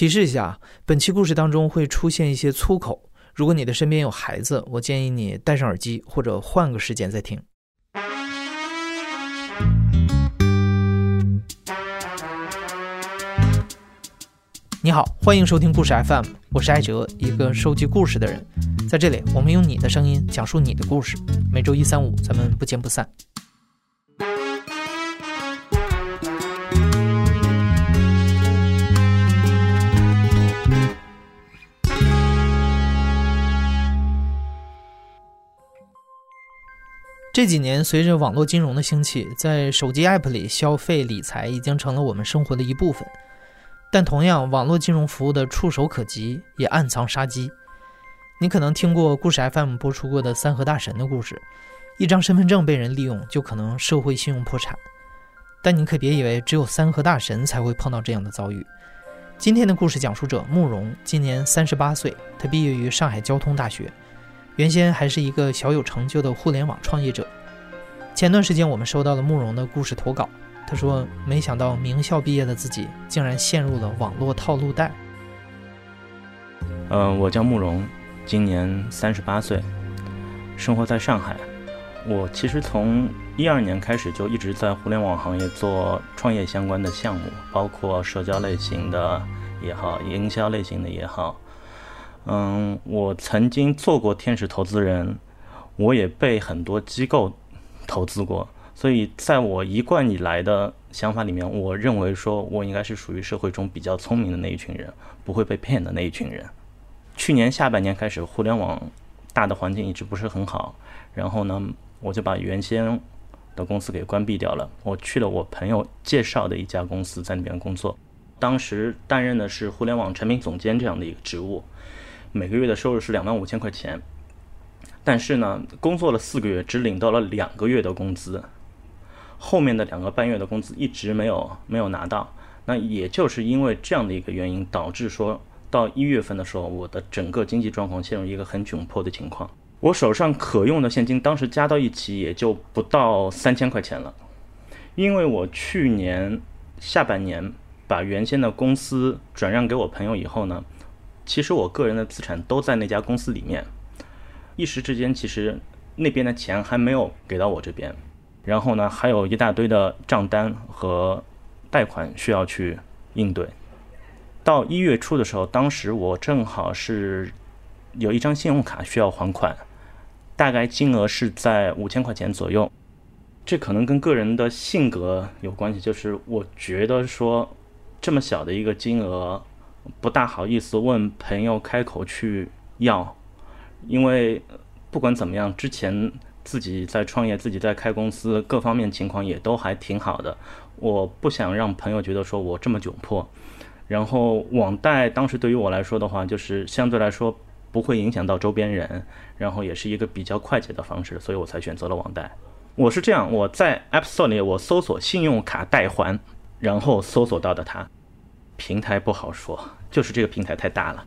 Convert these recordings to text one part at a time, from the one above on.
提示一下，本期故事当中会出现一些粗口。如果你的身边有孩子，我建议你戴上耳机或者换个时间再听。你好，欢迎收听故事 FM，我是艾哲，一个收集故事的人。在这里，我们用你的声音讲述你的故事。每周一、三、五，咱们不见不散。这几年，随着网络金融的兴起，在手机 App 里消费理财已经成了我们生活的一部分。但同样，网络金融服务的触手可及也暗藏杀机。你可能听过故事 FM 播出过的三和大神的故事，一张身份证被人利用就可能社会信用破产。但你可别以为只有三和大神才会碰到这样的遭遇。今天的故事讲述者慕容今年三十八岁，他毕业于上海交通大学。原先还是一个小有成就的互联网创业者。前段时间，我们收到了慕容的故事投稿。他说：“没想到名校毕业的自己，竟然陷入了网络套路贷。”嗯，我叫慕容，今年三十八岁，生活在上海。我其实从一二年开始就一直在互联网行业做创业相关的项目，包括社交类型的也好，营销类型的也好。嗯，我曾经做过天使投资人，我也被很多机构投资过，所以在我一贯以来的想法里面，我认为说我应该是属于社会中比较聪明的那一群人，不会被骗的那一群人。去年下半年开始，互联网大的环境一直不是很好，然后呢，我就把原先的公司给关闭掉了，我去了我朋友介绍的一家公司，在那边工作，当时担任的是互联网产品总监这样的一个职务。每个月的收入是两万五千块钱，但是呢，工作了四个月，只领到了两个月的工资，后面的两个半月的工资一直没有没有拿到。那也就是因为这样的一个原因，导致说到一月份的时候，我的整个经济状况陷入一个很窘迫的情况。我手上可用的现金当时加到一起也就不到三千块钱了，因为我去年下半年把原先的公司转让给我朋友以后呢。其实我个人的资产都在那家公司里面，一时之间，其实那边的钱还没有给到我这边，然后呢，还有一大堆的账单和贷款需要去应对。到一月初的时候，当时我正好是有一张信用卡需要还款，大概金额是在五千块钱左右。这可能跟个人的性格有关系，就是我觉得说这么小的一个金额。不大好意思问朋友开口去要，因为不管怎么样，之前自己在创业，自己在开公司，各方面情况也都还挺好的。我不想让朋友觉得说我这么窘迫。然后网贷当时对于我来说的话，就是相对来说不会影响到周边人，然后也是一个比较快捷的方式，所以我才选择了网贷。我是这样，我在 App Store 里我搜索信用卡代还，然后搜索到的它。平台不好说，就是这个平台太大了。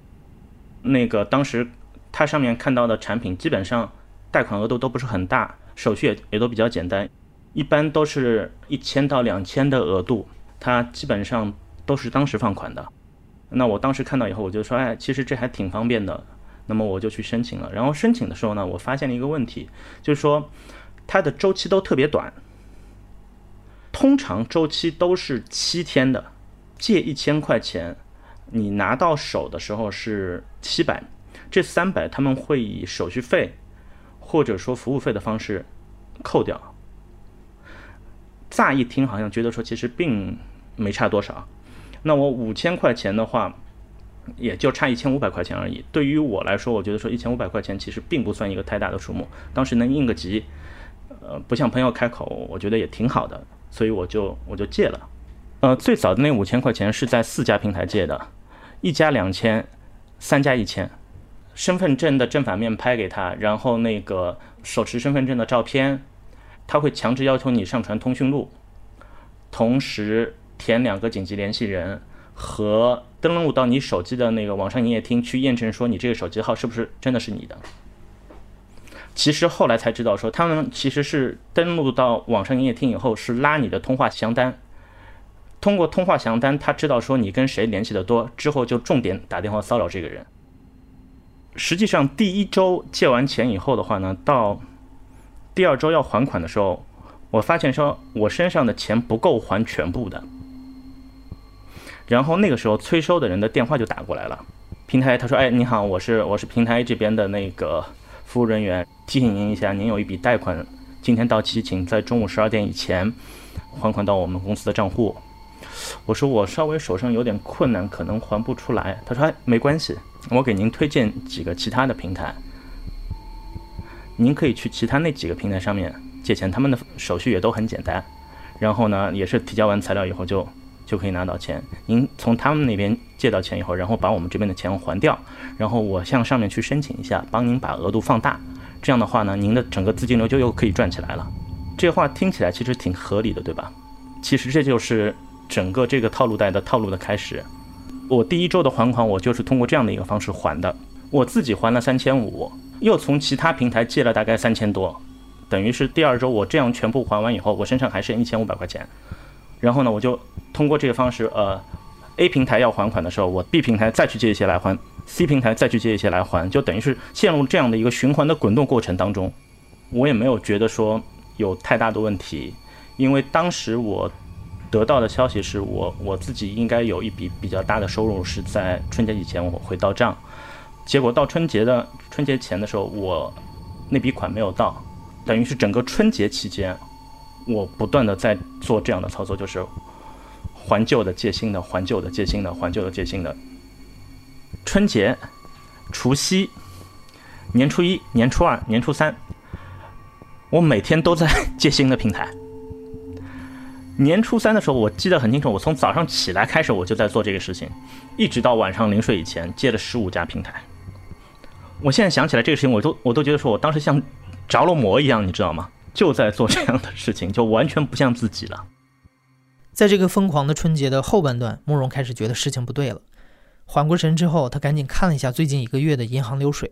那个当时它上面看到的产品，基本上贷款额度都不是很大，手续也也都比较简单，一般都是一千到两千的额度，它基本上都是当时放款的。那我当时看到以后，我就说，哎，其实这还挺方便的。那么我就去申请了。然后申请的时候呢，我发现了一个问题，就是说它的周期都特别短，通常周期都是七天的。借一千块钱，你拿到手的时候是七百，这三百他们会以手续费或者说服务费的方式扣掉。乍一听好像觉得说其实并没差多少，那我五千块钱的话，也就差一千五百块钱而已。对于我来说，我觉得说一千五百块钱其实并不算一个太大的数目，当时能应个急，呃，不向朋友开口，我觉得也挺好的，所以我就我就借了。呃，最早的那五千块钱是在四家平台借的，一家两千，三家一千，身份证的正反面拍给他，然后那个手持身份证的照片，他会强制要求你上传通讯录，同时填两个紧急联系人和登录到你手机的那个网上营业厅去验证说你这个手机号是不是真的是你的。其实后来才知道说他们其实是登录到网上营业厅以后是拉你的通话详单。通过通话详单，他知道说你跟谁联系的多，之后就重点打电话骚扰这个人。实际上，第一周借完钱以后的话呢，到第二周要还款的时候，我发现说我身上的钱不够还全部的。然后那个时候催收的人的电话就打过来了，平台他说：“哎，你好，我是我是平台这边的那个服务人员，提醒您一下，您有一笔贷款今天到期，请在中午十二点以前还款到我们公司的账户。”我说：“我稍微手上有点困难，可能还不出来。”他说：“哎，没关系，我给您推荐几个其他的平台，您可以去其他那几个平台上面借钱，他们的手续也都很简单，然后呢，也是提交完材料以后就。”就可以拿到钱。您从他们那边借到钱以后，然后把我们这边的钱还掉，然后我向上面去申请一下，帮您把额度放大。这样的话呢，您的整个资金流就又可以转起来了。这话听起来其实挺合理的，对吧？其实这就是整个这个套路贷的套路的开始。我第一周的还款，我就是通过这样的一个方式还的。我自己还了三千五，又从其他平台借了大概三千多，等于是第二周我这样全部还完以后，我身上还剩一千五百块钱。然后呢，我就通过这个方式，呃，A 平台要还款的时候，我 B 平台再去借一些来还，C 平台再去借一些来还，就等于是陷入这样的一个循环的滚动过程当中。我也没有觉得说有太大的问题，因为当时我得到的消息是我我自己应该有一笔比较大的收入是在春节以前我会到账，结果到春节的春节前的时候，我那笔款没有到，等于是整个春节期间。我不断的在做这样的操作，就是还旧的借新的，还旧的借新的，还旧的借新的。春节、除夕、年初一、年初二、年初三，我每天都在 借新的平台。年初三的时候，我记得很清楚，我从早上起来开始，我就在做这个事情，一直到晚上临睡以前，借了十五家平台。我现在想起来这个事情，我都我都觉得说我当时像着了魔一样，你知道吗？就在做这样的事情，就完全不像自己了。在这个疯狂的春节的后半段，慕容开始觉得事情不对了。缓过神之后，他赶紧看了一下最近一个月的银行流水。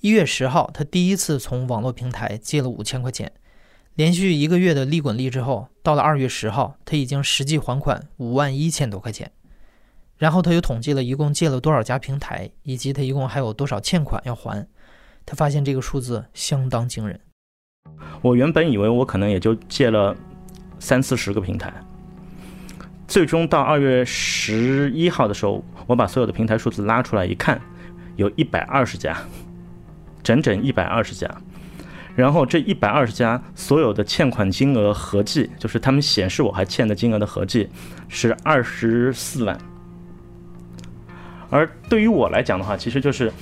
一月十号，他第一次从网络平台借了五千块钱，连续一个月的利滚利之后，到了二月十号，他已经实际还款五万一千多块钱。然后他又统计了一共借了多少家平台，以及他一共还有多少欠款要还。他发现这个数字相当惊人。我原本以为我可能也就借了三四十个平台，最终到二月十一号的时候，我把所有的平台数字拉出来一看，有一百二十家，整整一百二十家。然后这一百二十家所有的欠款金额合计，就是他们显示我还欠的金额的合计是二十四万。而对于我来讲的话，其实就是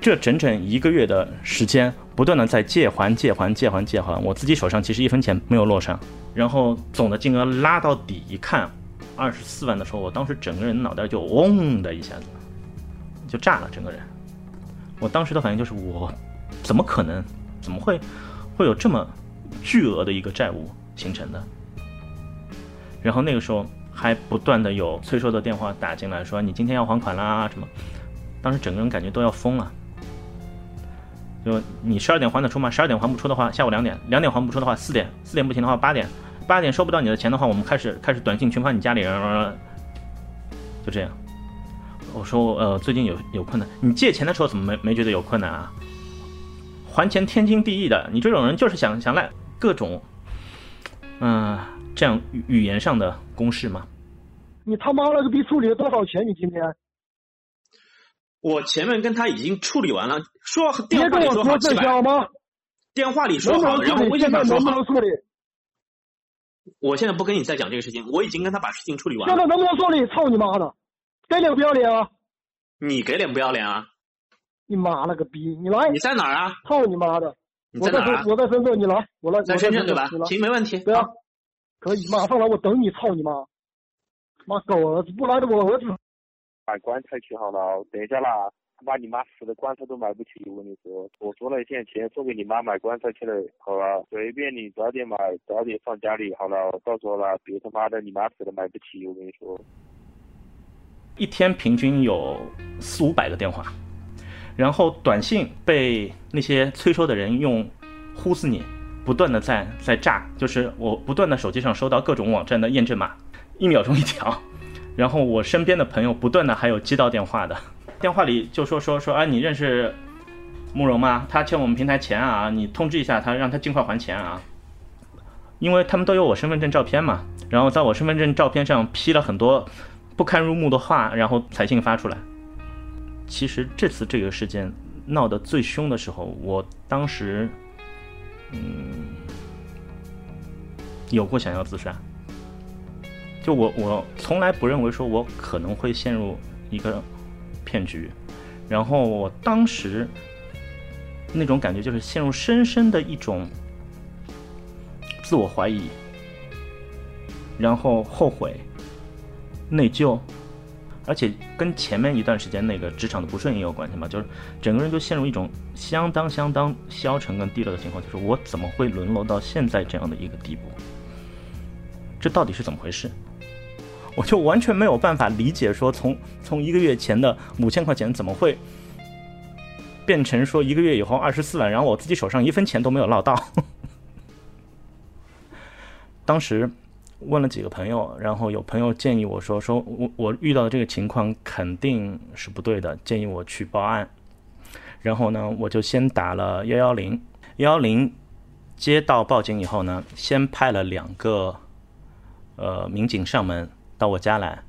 这整整一个月的时间。不断的在借还借还借还借还，我自己手上其实一分钱没有落上，然后总的金额拉到底一看，二十四万的时候，我当时整个人脑袋就嗡的一下子，就炸了整个人。我当时的反应就是我怎么可能，怎么会会有这么巨额的一个债务形成的？然后那个时候还不断的有催收的电话打进来，说你今天要还款啦什么，当时整个人感觉都要疯了。就你十二点还得出吗？十二点还不出的话，下午两点，两点还不出的话，四点，四点不行的话，八点，八点收不到你的钱的话，我们开始开始短信群发你家里人，就这样。我说呃，最近有有困难，你借钱的时候怎么没没觉得有困难啊？还钱天经地义的，你这种人就是想想赖各种，嗯，这样语言上的公式嘛。你他妈了个逼，处理了多少钱？你今天？我前面跟他已经处理完了，说电话里说好吗，电话里说好，然后微信上说好。我现在不跟你再讲这个事情，我已经跟他把事情处理完了。现在能不能处理？操你妈的，给脸不要脸啊！你给脸不要脸啊？你妈了个逼！你来。你在哪儿啊？操你妈的！你在哪儿？我在深圳，你来，我来。在深圳对吧？行，没问题。对啊，可以，马上来，我等你。操你妈！妈狗儿子，不来的我儿子。买棺材去好了，等一下啦，他妈你妈死的棺材都买不起，我跟你说，我说了一点钱送给你妈买棺材去了，好了，随便你早点买，早点放家里，好了，到时候了，别他妈的你妈死了买不起，我跟你说。一天平均有四五百个电话，然后短信被那些催收的人用呼死你，不断的在在炸，就是我不断的手机上收到各种网站的验证码。一秒钟一条。然后我身边的朋友不断的还有接到电话的，电话里就说说说啊，你认识慕容吗？他欠我们平台钱啊，你通知一下他，让他尽快还钱啊。因为他们都有我身份证照片嘛，然后在我身份证照片上批了很多不堪入目的话，然后彩信发出来。其实这次这个事件闹得最凶的时候，我当时，嗯，有过想要自杀。就我我从来不认为说我可能会陷入一个骗局，然后我当时那种感觉就是陷入深深的一种。自我怀疑，然后后悔、内疚，而且跟前面一段时间那个职场的不顺也有关系嘛，就是整个人就陷入一种相当相当消沉跟低落的情况，就是我怎么会沦落到现在这样的一个地步？这到底是怎么回事？我就完全没有办法理解，说从从一个月前的五千块钱怎么会变成说一个月以后二十四万，然后我自己手上一分钱都没有捞到。当时问了几个朋友，然后有朋友建议我说：“说我我遇到的这个情况肯定是不对的，建议我去报案。”然后呢，我就先打了幺幺零，幺幺零接到报警以后呢，先派了两个呃民警上门到我家来，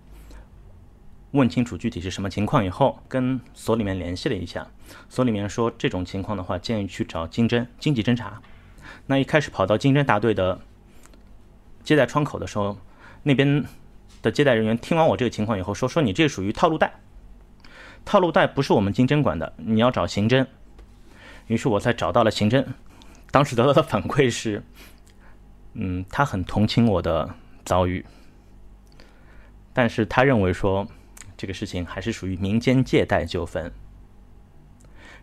问清楚具体是什么情况以后，跟所里面联系了一下，所里面说这种情况的话，建议去找经侦经济侦查。那一开始跑到经侦大队的。接待窗口的时候，那边的接待人员听完我这个情况以后说：“说你这属于套路贷，套路贷不是我们经侦管的，你要找刑侦。”于是我才找到了刑侦，当时得到的反馈是：“嗯，他很同情我的遭遇，但是他认为说这个事情还是属于民间借贷纠纷，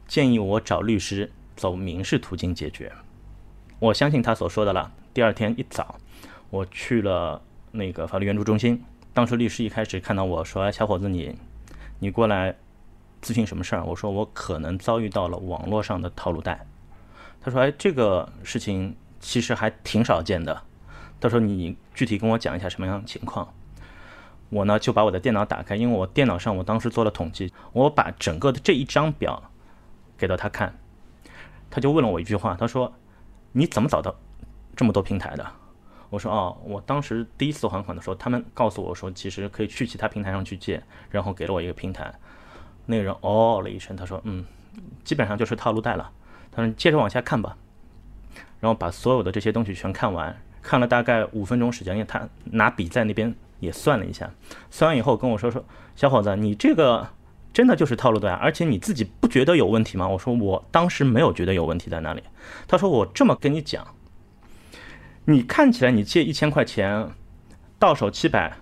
建议我找律师走民事途径解决。”我相信他所说的了。第二天一早。我去了那个法律援助中心，当时律师一开始看到我说：“哎，小伙子，你你过来咨询什么事儿？”我说：“我可能遭遇到了网络上的套路贷。”他说：“哎，这个事情其实还挺少见的。”他说：“你具体跟我讲一下什么样的情况？”我呢就把我的电脑打开，因为我电脑上我当时做了统计，我把整个的这一张表给到他看，他就问了我一句话，他说：“你怎么找到这么多平台的？”我说哦，我当时第一次还款的时候，他们告诉我说，其实可以去其他平台上去借，然后给了我一个平台。那个人哦了一声，他说嗯，基本上就是套路贷了。他说接着往下看吧，然后把所有的这些东西全看完，看了大概五分钟时间，因为他拿笔在那边也算了一下，算完以后跟我说说，小伙子，你这个真的就是套路贷，而且你自己不觉得有问题吗？我说我当时没有觉得有问题在哪里。他说我这么跟你讲。你看起来你借一千块钱，到手七百，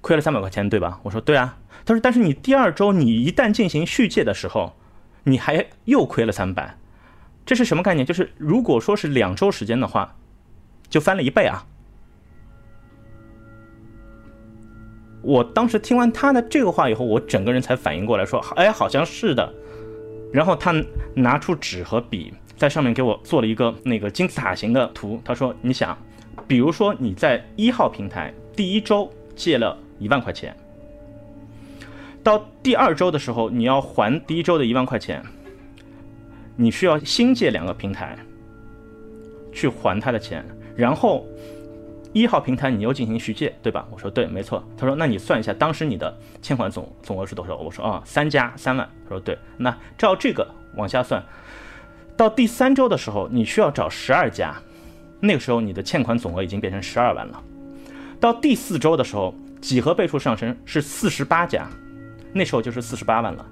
亏了三百块钱，对吧？我说对啊。他说，但是你第二周你一旦进行续借的时候，你还又亏了三百，这是什么概念？就是如果说是两周时间的话，就翻了一倍啊。我当时听完他的这个话以后，我整个人才反应过来，说，哎，好像是的。然后他拿出纸和笔。在上面给我做了一个那个金字塔形的图。他说：“你想，比如说你在一号平台第一周借了一万块钱，到第二周的时候你要还第一周的一万块钱，你需要新借两个平台去还他的钱，然后一号平台你又进行续借，对吧？”我说：“对，没错。”他说：“那你算一下当时你的欠款总总额是多少？”我说：“啊，三加三万。”他说：“对，那照这个往下算。”到第三周的时候，你需要找十二家，那个时候你的欠款总额已经变成十二万了。到第四周的时候，几何倍数上升是四十八家，那时候就是四十八万了。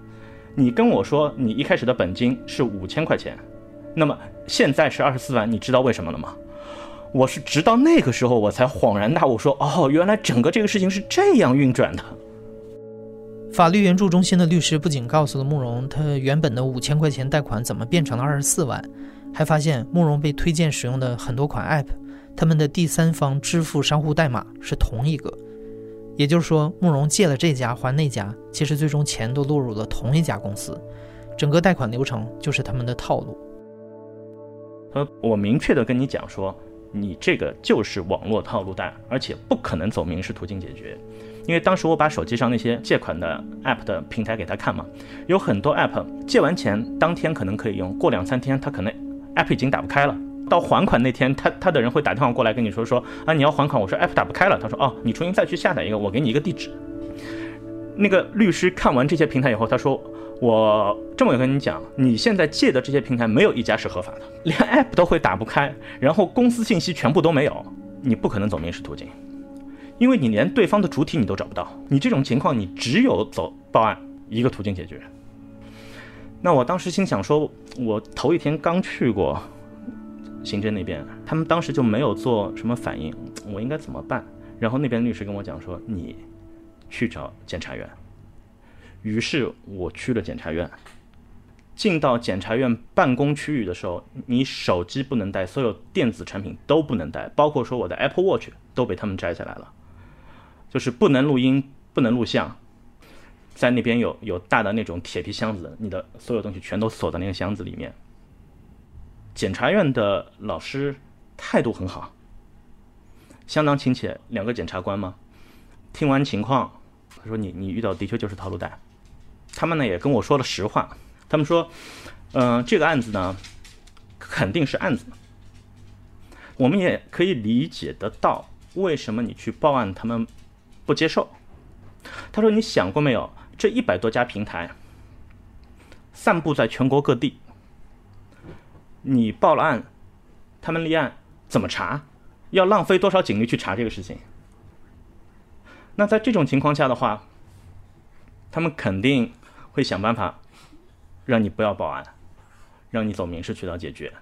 你跟我说你一开始的本金是五千块钱，那么现在是二十四万，你知道为什么了吗？我是直到那个时候我才恍然大悟，说哦，原来整个这个事情是这样运转的。法律援助中心的律师不仅告诉了慕容，他原本的五千块钱贷款怎么变成了二十四万，还发现慕容被推荐使用的很多款 App，他们的第三方支付商户代码是同一个，也就是说，慕容借了这家还那家，其实最终钱都落入了同一家公司，整个贷款流程就是他们的套路。呃，我明确的跟你讲说，你这个就是网络套路贷，而且不可能走民事途径解决。因为当时我把手机上那些借款的 app 的平台给他看嘛，有很多 app 借完钱当天可能可以用，过两三天他可能 app 已经打不开了。到还款那天，他他的人会打电话过来跟你说说啊你要还款，我说 app 打不开了，他说哦你重新再去下载一个，我给你一个地址。那个律师看完这些平台以后，他说我这么跟你讲，你现在借的这些平台没有一家是合法的，连 app 都会打不开，然后公司信息全部都没有，你不可能走民事途径。因为你连对方的主体你都找不到，你这种情况你只有走报案一个途径解决。那我当时心想说，我头一天刚去过刑侦那边，他们当时就没有做什么反应，我应该怎么办？然后那边律师跟我讲说，你去找检察院。于是我去了检察院，进到检察院办公区域的时候，你手机不能带，所有电子产品都不能带，包括说我的 Apple Watch 都被他们摘下来了。就是不能录音，不能录像，在那边有有大的那种铁皮箱子，你的所有东西全都锁在那个箱子里面。检察院的老师态度很好，相当亲切。两个检察官嘛，听完情况，他说：“你你遇到的确就是套路贷。”他们呢也跟我说了实话，他们说：“嗯，这个案子呢肯定是案子，我们也可以理解得到为什么你去报案，他们。”不接受。他说：“你想过没有？这一百多家平台散布在全国各地，你报了案，他们立案怎么查？要浪费多少警力去查这个事情？那在这种情况下的话，他们肯定会想办法让你不要报案，让你走民事渠道解决。”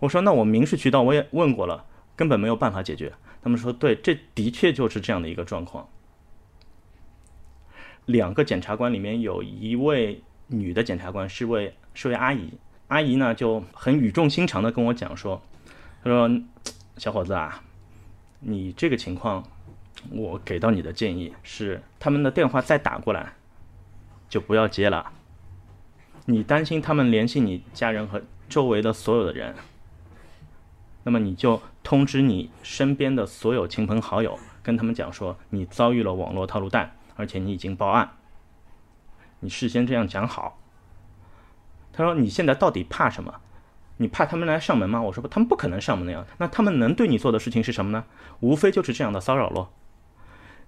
我说：“那我民事渠道我也问过了，根本没有办法解决。”他们说：“对，这的确就是这样的一个状况。两个检察官里面有一位女的检察官是位是位阿姨，阿姨呢就很语重心长的跟我讲说，她说小伙子啊，你这个情况，我给到你的建议是，他们的电话再打过来，就不要接了。你担心他们联系你家人和周围的所有的人。”那么你就通知你身边的所有亲朋好友，跟他们讲说你遭遇了网络套路贷，而且你已经报案。你事先这样讲好。他说你现在到底怕什么？你怕他们来上门吗？我说不，他们不可能上门的呀。那他们能对你做的事情是什么呢？无非就是这样的骚扰咯。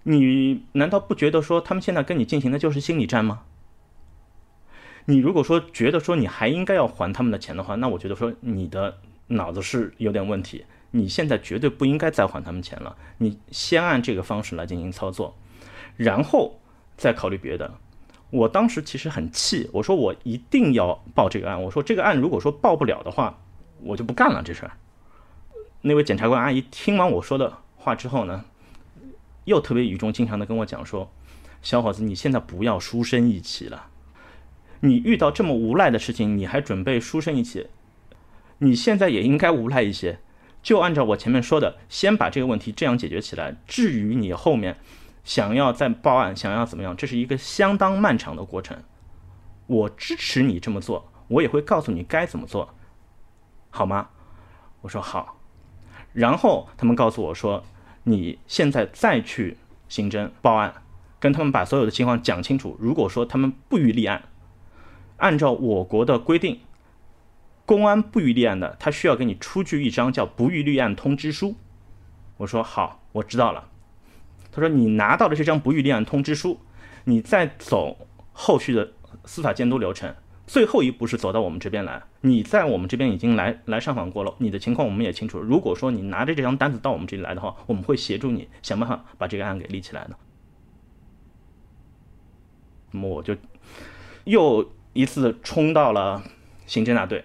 你难道不觉得说他们现在跟你进行的就是心理战吗？你如果说觉得说你还应该要还他们的钱的话，那我觉得说你的。脑子是有点问题，你现在绝对不应该再还他们钱了。你先按这个方式来进行操作，然后再考虑别的。我当时其实很气，我说我一定要报这个案。我说这个案如果说报不了的话，我就不干了这事儿。那位检察官阿姨听完我说的话之后呢，又特别语重心长的跟我讲说：“小伙子，你现在不要书生意气了。你遇到这么无赖的事情，你还准备书生意气？”你现在也应该无赖一些，就按照我前面说的，先把这个问题这样解决起来。至于你后面想要再报案，想要怎么样，这是一个相当漫长的过程。我支持你这么做，我也会告诉你该怎么做，好吗？我说好。然后他们告诉我说，你现在再去刑侦报案，跟他们把所有的情况讲清楚。如果说他们不予立案，按照我国的规定。公安不予立案的，他需要给你出具一张叫不予立案通知书。我说好，我知道了。他说你拿到了这张不予立案通知书，你再走后续的司法监督流程，最后一步是走到我们这边来。你在我们这边已经来来上访过了，你的情况我们也清楚。如果说你拿着这张单子到我们这里来的话，我们会协助你想办法把这个案给立起来的。那么我就又一次冲到了刑侦大队。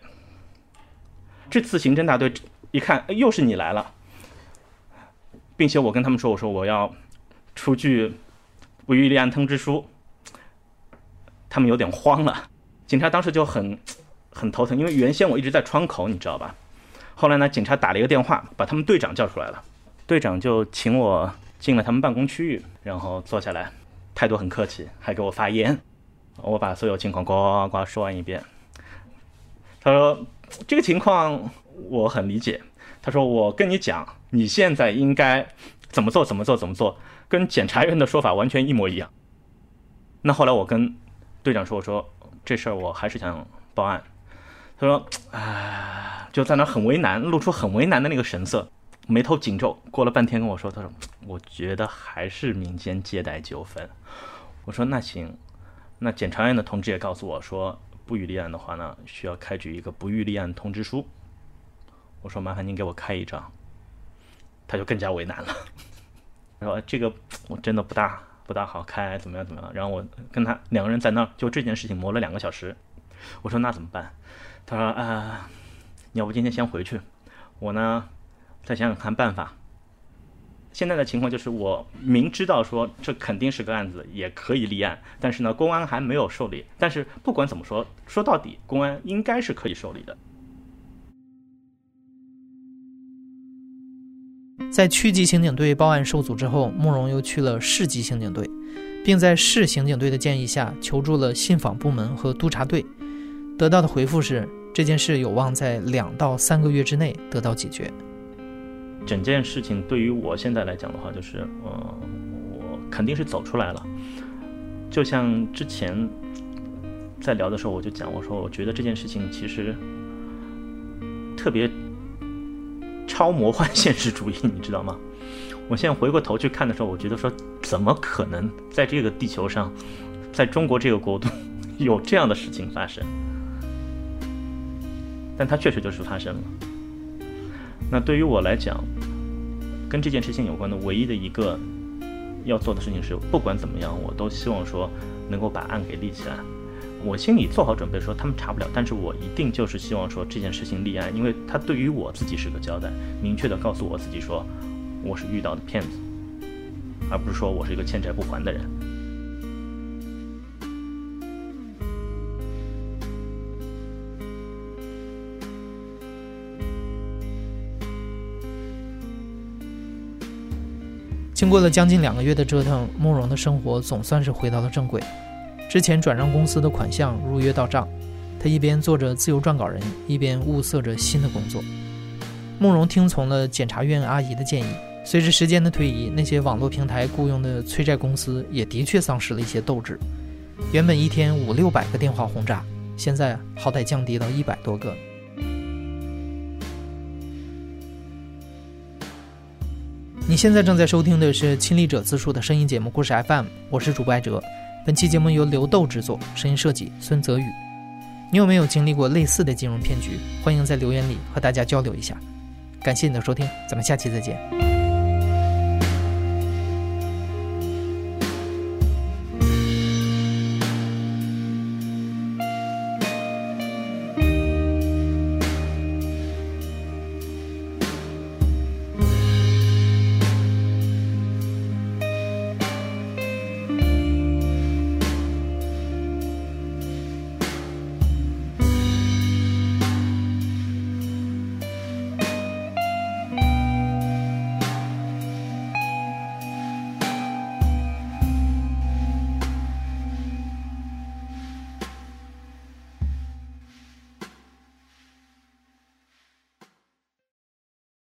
这次刑侦大队一看，又是你来了，并且我跟他们说：“我说我要出具不予立案通知书。”他们有点慌了。警察当时就很很头疼，因为原先我一直在窗口，你知道吧？后来呢，警察打了一个电话，把他们队长叫出来了。队长就请我进了他们办公区域，然后坐下来，态度很客气，还给我发烟。我把所有情况呱呱呱说完一遍。他说。这个情况我很理解，他说：“我跟你讲，你现在应该怎么做，怎么做，怎么做，跟检察院的说法完全一模一样。”那后来我跟队长说：“我说这事儿我还是想报案。”他说：“啊，就在那很为难，露出很为难的那个神色，眉头紧皱。过了半天跟我说：‘他说我觉得还是民间借贷纠纷。’我说：‘那行，那检察院的同志也告诉我说，不予立案的话呢，需要开具一个不予立案通知书。’我说：‘麻烦您给我开一张。’他就更加为难了，他 说：‘这个我真的不大不大好开，怎么样怎么样？’然后我跟他两个人在那儿就这件事情磨了两个小时。我说：‘那怎么办？’他说：“啊，你要不今天先回去，我呢再想想看办法。现在的情况就是，我明知道说这肯定是个案子，也可以立案，但是呢，公安还没有受理。但是不管怎么说，说到底，公安应该是可以受理的。”在区级刑警队报案受阻之后，慕容又去了市级刑警队，并在市刑警队的建议下求助了信访部门和督察队。得到的回复是，这件事有望在两到三个月之内得到解决。整件事情对于我现在来讲的话，就是，呃，我肯定是走出来了。就像之前在聊的时候，我就讲，我说我觉得这件事情其实特别超魔幻现实主义，你知道吗？我现在回过头去看的时候，我觉得说，怎么可能在这个地球上，在中国这个国度有这样的事情发生？但它确实就是发生了。那对于我来讲，跟这件事情有关的唯一的一个要做的事情是，不管怎么样，我都希望说能够把案给立起来。我心里做好准备，说他们查不了，但是我一定就是希望说这件事情立案，因为他对于我自己是个交代，明确的告诉我自己说我是遇到的骗子，而不是说我是一个欠债不还的人。经过了将近两个月的折腾，慕容的生活总算是回到了正轨。之前转让公司的款项如约到账，他一边做着自由撰稿人，一边物色着新的工作。慕容听从了检察院阿姨的建议，随着时间的推移，那些网络平台雇佣的催债公司也的确丧失了一些斗志。原本一天五六百个电话轰炸，现在好歹降低到一百多个。你现在正在收听的是亲历者自述的声音节目《故事 FM》，我是主播艾哲。本期节目由刘豆制作，声音设计孙泽宇。你有没有经历过类似的金融骗局？欢迎在留言里和大家交流一下。感谢你的收听，咱们下期再见。